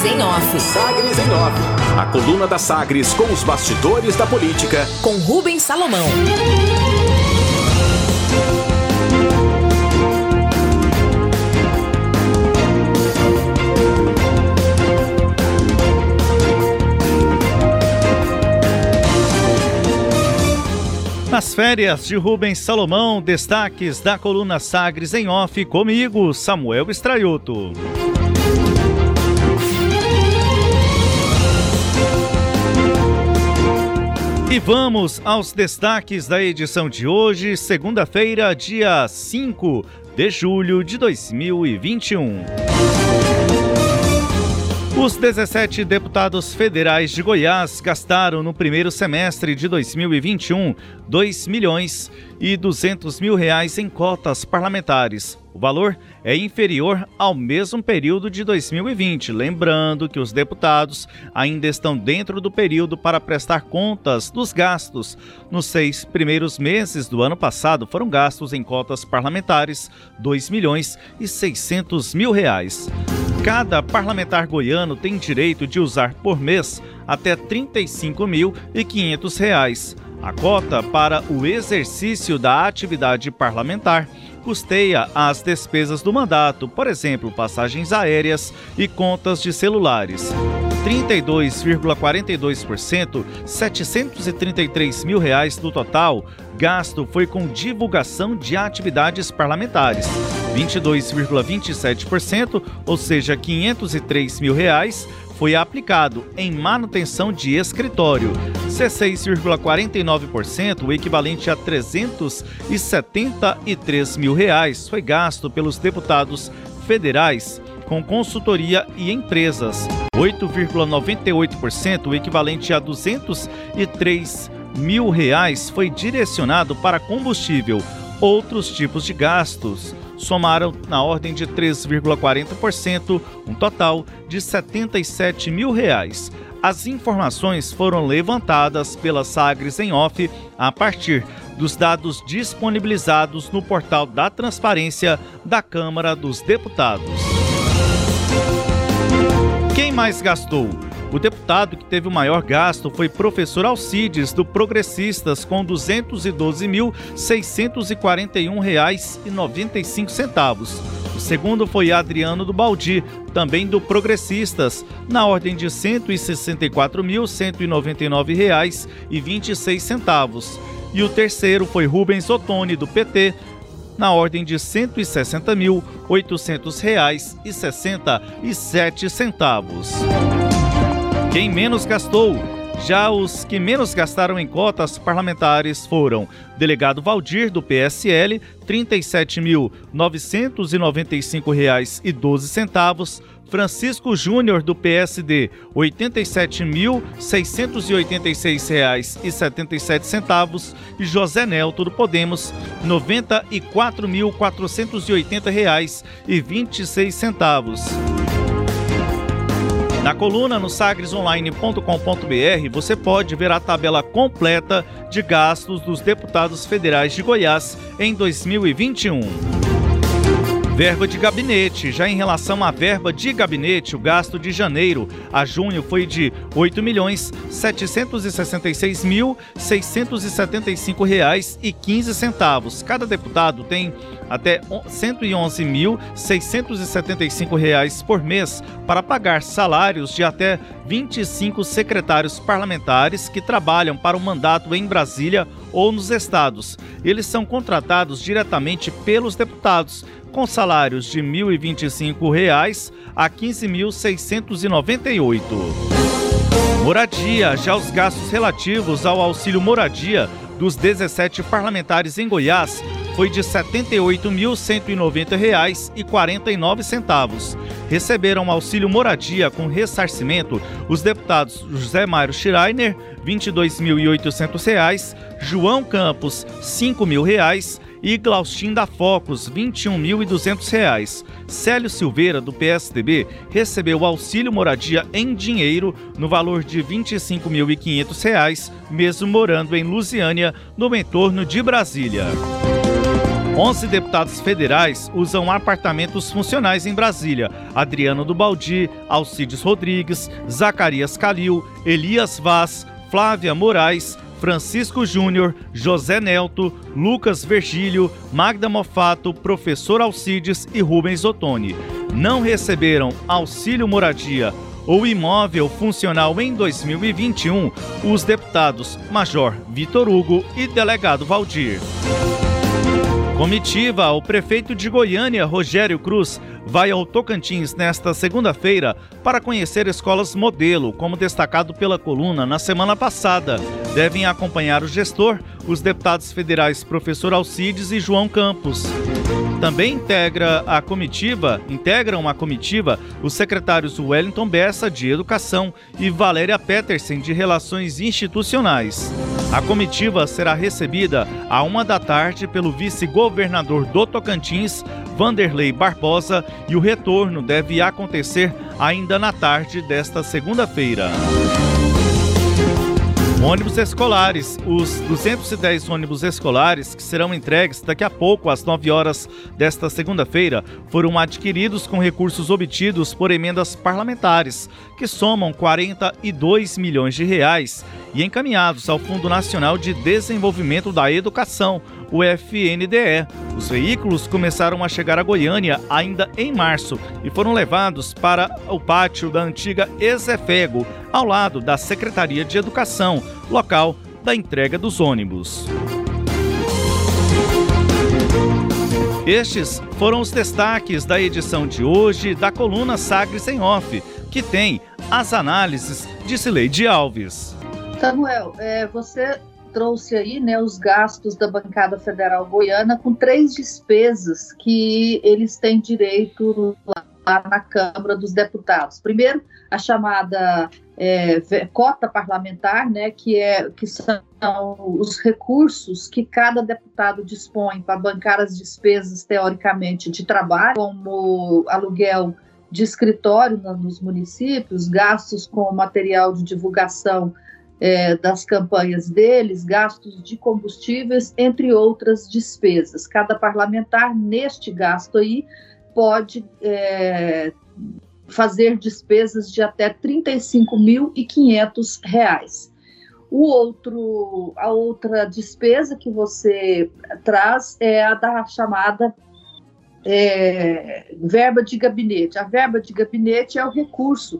Sagres em Off. Sagres em Off. A coluna da Sagres com os bastidores da política. Com Rubens Salomão. Nas férias de Rubens Salomão, destaques da coluna Sagres em off comigo, Samuel Estraioto. E vamos aos destaques da edição de hoje, segunda-feira, dia 5 de julho de 2021. Os 17 deputados federais de Goiás gastaram no primeiro semestre de 2021 2 milhões e 200 mil reais em cotas parlamentares. O valor é inferior ao mesmo período de 2020. Lembrando que os deputados ainda estão dentro do período para prestar contas dos gastos. Nos seis primeiros meses do ano passado foram gastos em cotas parlamentares 2 milhões e 600 mil reais. Cada parlamentar goiano tem direito de usar por mês até R$ 35.500. A cota para o exercício da atividade parlamentar custeia as despesas do mandato, por exemplo, passagens aéreas e contas de celulares. 32,42%, 733 mil reais do total gasto foi com divulgação de atividades parlamentares. 22,27%, ou seja, 503 mil reais, foi aplicado em manutenção de escritório. 16,49%, o equivalente a 373 mil reais, foi gasto pelos deputados federais com consultoria e empresas. 8,98%, o equivalente a 203 mil reais, foi direcionado para combustível. Outros tipos de gastos somaram na ordem de 3,40%, um total de 77 mil reais. As informações foram levantadas pela Sagres em off a partir dos dados disponibilizados no portal da Transparência da Câmara dos Deputados. Quem mais gastou? O deputado que teve o maior gasto foi professor Alcides, do Progressistas, com R$ 212.641,95. O segundo foi Adriano do Baldi, também do Progressistas, na ordem de R$ 164.199,26. E o terceiro foi Rubens Ottoni, do PT, na ordem de R$ 160.800,67. Quem menos gastou? Já os que menos gastaram em cotas parlamentares foram delegado Valdir, do PSL, R$ 37.995,12, Francisco Júnior, do PSD, R$ 87.686,77 e José Nelto, do Podemos, R$ 94.480,26. Na coluna no sagresonline.com.br você pode ver a tabela completa de gastos dos deputados federais de Goiás em 2021. Verba de gabinete. Já em relação à verba de gabinete, o gasto de janeiro a junho foi de 8.766.675 reais e 15 centavos. Cada deputado tem até 111.675 reais por mês para pagar salários de até 25 secretários parlamentares que trabalham para o mandato em Brasília ou nos estados. Eles são contratados diretamente pelos deputados com salários de R$ 1.025 a R$ 15.698. Moradia, já os gastos relativos ao auxílio moradia dos 17 parlamentares em Goiás foi de R$ 78.190,49. Receberam auxílio moradia com ressarcimento os deputados José Mário Schreiner, R$ 22.800, João Campos, R$ 5.000 e Glaustin da Focus, R$ 21.200. Célio Silveira, do PSDB, recebeu auxílio moradia em dinheiro no valor de R$ 25.500, mesmo morando em Lusiânia, no entorno de Brasília. 11 deputados federais usam apartamentos funcionais em Brasília. Adriano do Baldi, Alcides Rodrigues, Zacarias Calil, Elias Vaz, Flávia Moraes, Francisco Júnior, José Nelto, Lucas Virgílio, Magda Mofato, Professor Alcides e Rubens Ottoni. Não receberam auxílio moradia ou imóvel funcional em 2021 os deputados Major Vitor Hugo e Delegado Valdir. Comitiva, o prefeito de Goiânia, Rogério Cruz, vai ao Tocantins nesta segunda-feira para conhecer escolas modelo, como destacado pela coluna na semana passada. Devem acompanhar o gestor, os deputados federais Professor Alcides e João Campos. Também integra a comitiva, integram a comitiva os secretários Wellington Bessa, de Educação, e Valéria Petersen, de Relações Institucionais. A comitiva será recebida à uma da tarde pelo vice-governador do Tocantins, Vanderlei Barbosa, e o retorno deve acontecer ainda na tarde desta segunda-feira. Ônibus escolares. Os 210 ônibus escolares que serão entregues daqui a pouco, às 9 horas desta segunda-feira, foram adquiridos com recursos obtidos por emendas parlamentares, que somam 42 milhões de reais, e encaminhados ao Fundo Nacional de Desenvolvimento da Educação, o FNDE. Os veículos começaram a chegar a Goiânia ainda em março e foram levados para o pátio da antiga Ezefego, ao lado da Secretaria de Educação, local da entrega dos ônibus. Estes foram os destaques da edição de hoje da coluna Sagres em Off, que tem as análises de Cileide Alves. Samuel, é, você trouxe aí né, os gastos da bancada federal goiana com três despesas que eles têm direito lá na Câmara dos Deputados. Primeiro, a chamada é, cota parlamentar, né, que, é, que são os recursos que cada deputado dispõe para bancar as despesas, teoricamente, de trabalho, como aluguel de escritório nos municípios, gastos com material de divulgação é, das campanhas deles, gastos de combustíveis, entre outras despesas. Cada parlamentar, neste gasto aí, pode é, fazer despesas de até R$ 35.500. O outro, a outra despesa que você traz é a da chamada é, verba de gabinete. A verba de gabinete é o recurso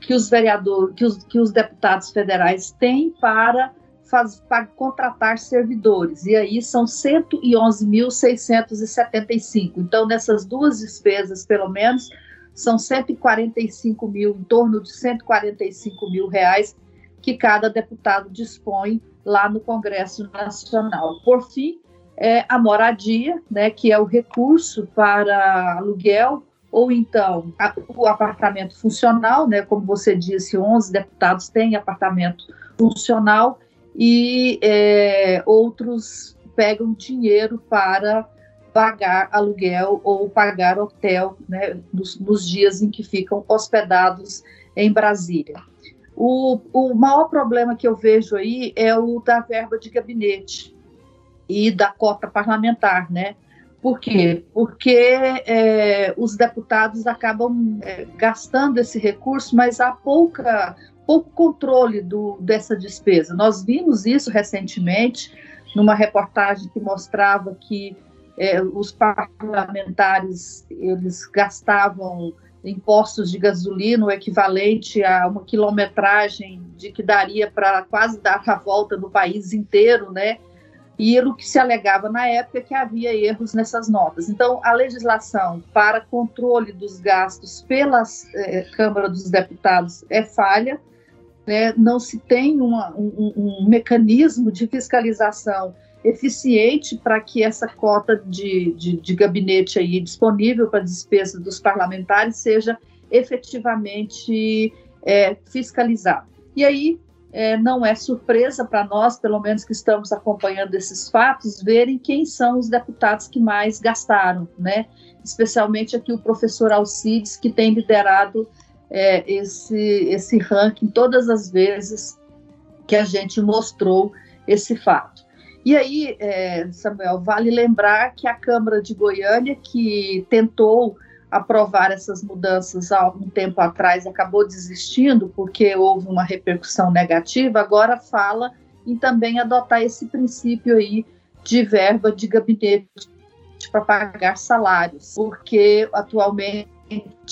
que os vereadores, que os, que os deputados federais têm para, faz, para contratar servidores. E aí são 111.675. Então, nessas duas despesas, pelo menos, são 145 mil, em torno de 145 mil reais que cada deputado dispõe lá no Congresso Nacional. Por fim, é a moradia, né, que é o recurso para aluguel ou então a, o apartamento funcional, né, como você disse, 11 deputados têm apartamento funcional e é, outros pegam dinheiro para pagar aluguel ou pagar hotel né, nos, nos dias em que ficam hospedados em Brasília. O, o maior problema que eu vejo aí é o da verba de gabinete e da cota parlamentar, né? Por quê? Porque é, os deputados acabam é, gastando esse recurso, mas há pouca, pouco controle do, dessa despesa. Nós vimos isso recentemente numa reportagem que mostrava que é, os parlamentares eles gastavam impostos de gasolina o equivalente a uma quilometragem de que daria para quase dar a volta no país inteiro, né? E o que se alegava na época é que havia erros nessas notas. Então, a legislação para controle dos gastos pela eh, Câmara dos Deputados é falha, né? não se tem uma, um, um, mecanismo de fiscalização eficiente para que essa cota de, de, de gabinete aí disponível para despesa dos parlamentares seja efetivamente é, fiscalizada. E aí é, não é surpresa para nós, pelo menos que estamos acompanhando esses fatos, verem quem são os deputados que mais gastaram, né? Especialmente aqui o professor Alcides, que tem liderado é, esse, esse ranking todas as vezes que a gente mostrou esse fato. E aí, é, Samuel, vale lembrar que a Câmara de Goiânia, que tentou aprovar essas mudanças há algum tempo atrás, acabou desistindo porque houve uma repercussão negativa, agora fala em também adotar esse princípio aí de verba de gabinete para pagar salários, porque atualmente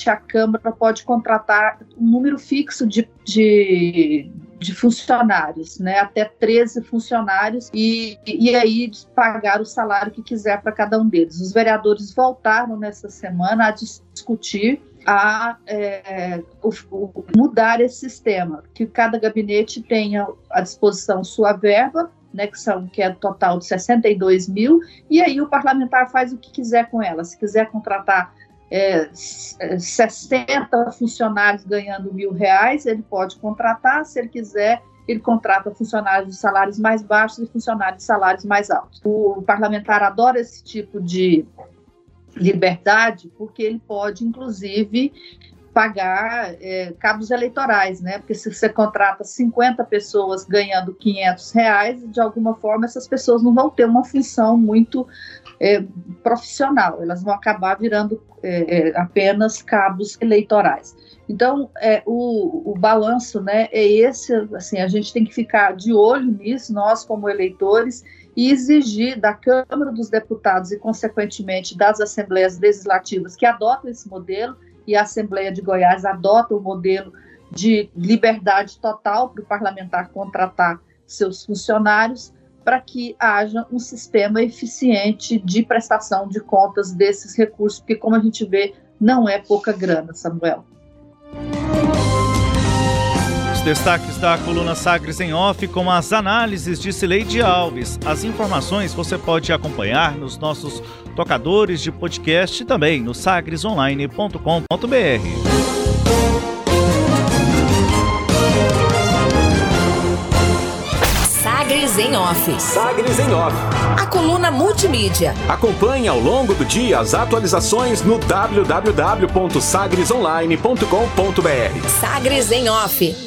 a Câmara pode contratar um número fixo de, de, de funcionários, né, até 13 funcionários, e, e aí pagar o salário que quiser para cada um deles. Os vereadores voltaram nessa semana a discutir a é, o, o, mudar esse sistema, que cada gabinete tenha à disposição sua verba, né, que, são, que é total de 62 mil, e aí o parlamentar faz o que quiser com ela. Se quiser contratar é, 60 funcionários ganhando mil reais, ele pode contratar, se ele quiser, ele contrata funcionários de salários mais baixos e funcionários de salários mais altos. O parlamentar adora esse tipo de liberdade, porque ele pode, inclusive, pagar é, cabos eleitorais, né? Porque se você contrata 50 pessoas ganhando 500 reais, de alguma forma essas pessoas não vão ter uma função muito é, profissional, elas vão acabar virando é, é apenas cabos eleitorais. Então, é, o, o balanço né, é esse, assim, a gente tem que ficar de olho nisso, nós como eleitores, e exigir da Câmara dos Deputados e, consequentemente, das Assembleias Legislativas que adotam esse modelo, e a Assembleia de Goiás adota o modelo de liberdade total para o parlamentar contratar seus funcionários, para que haja um sistema eficiente de prestação de contas desses recursos, porque, como a gente vê, não é pouca grana, Samuel. Destaques da coluna Sagres em Off com as análises de Cileide Alves. As informações você pode acompanhar nos nossos tocadores de podcast e também no sagresonline.com.br. Sagres em Off. Sagres em Off. A coluna multimídia. Acompanhe ao longo do dia as atualizações no www.sagresonline.com.br. Sagres em Off.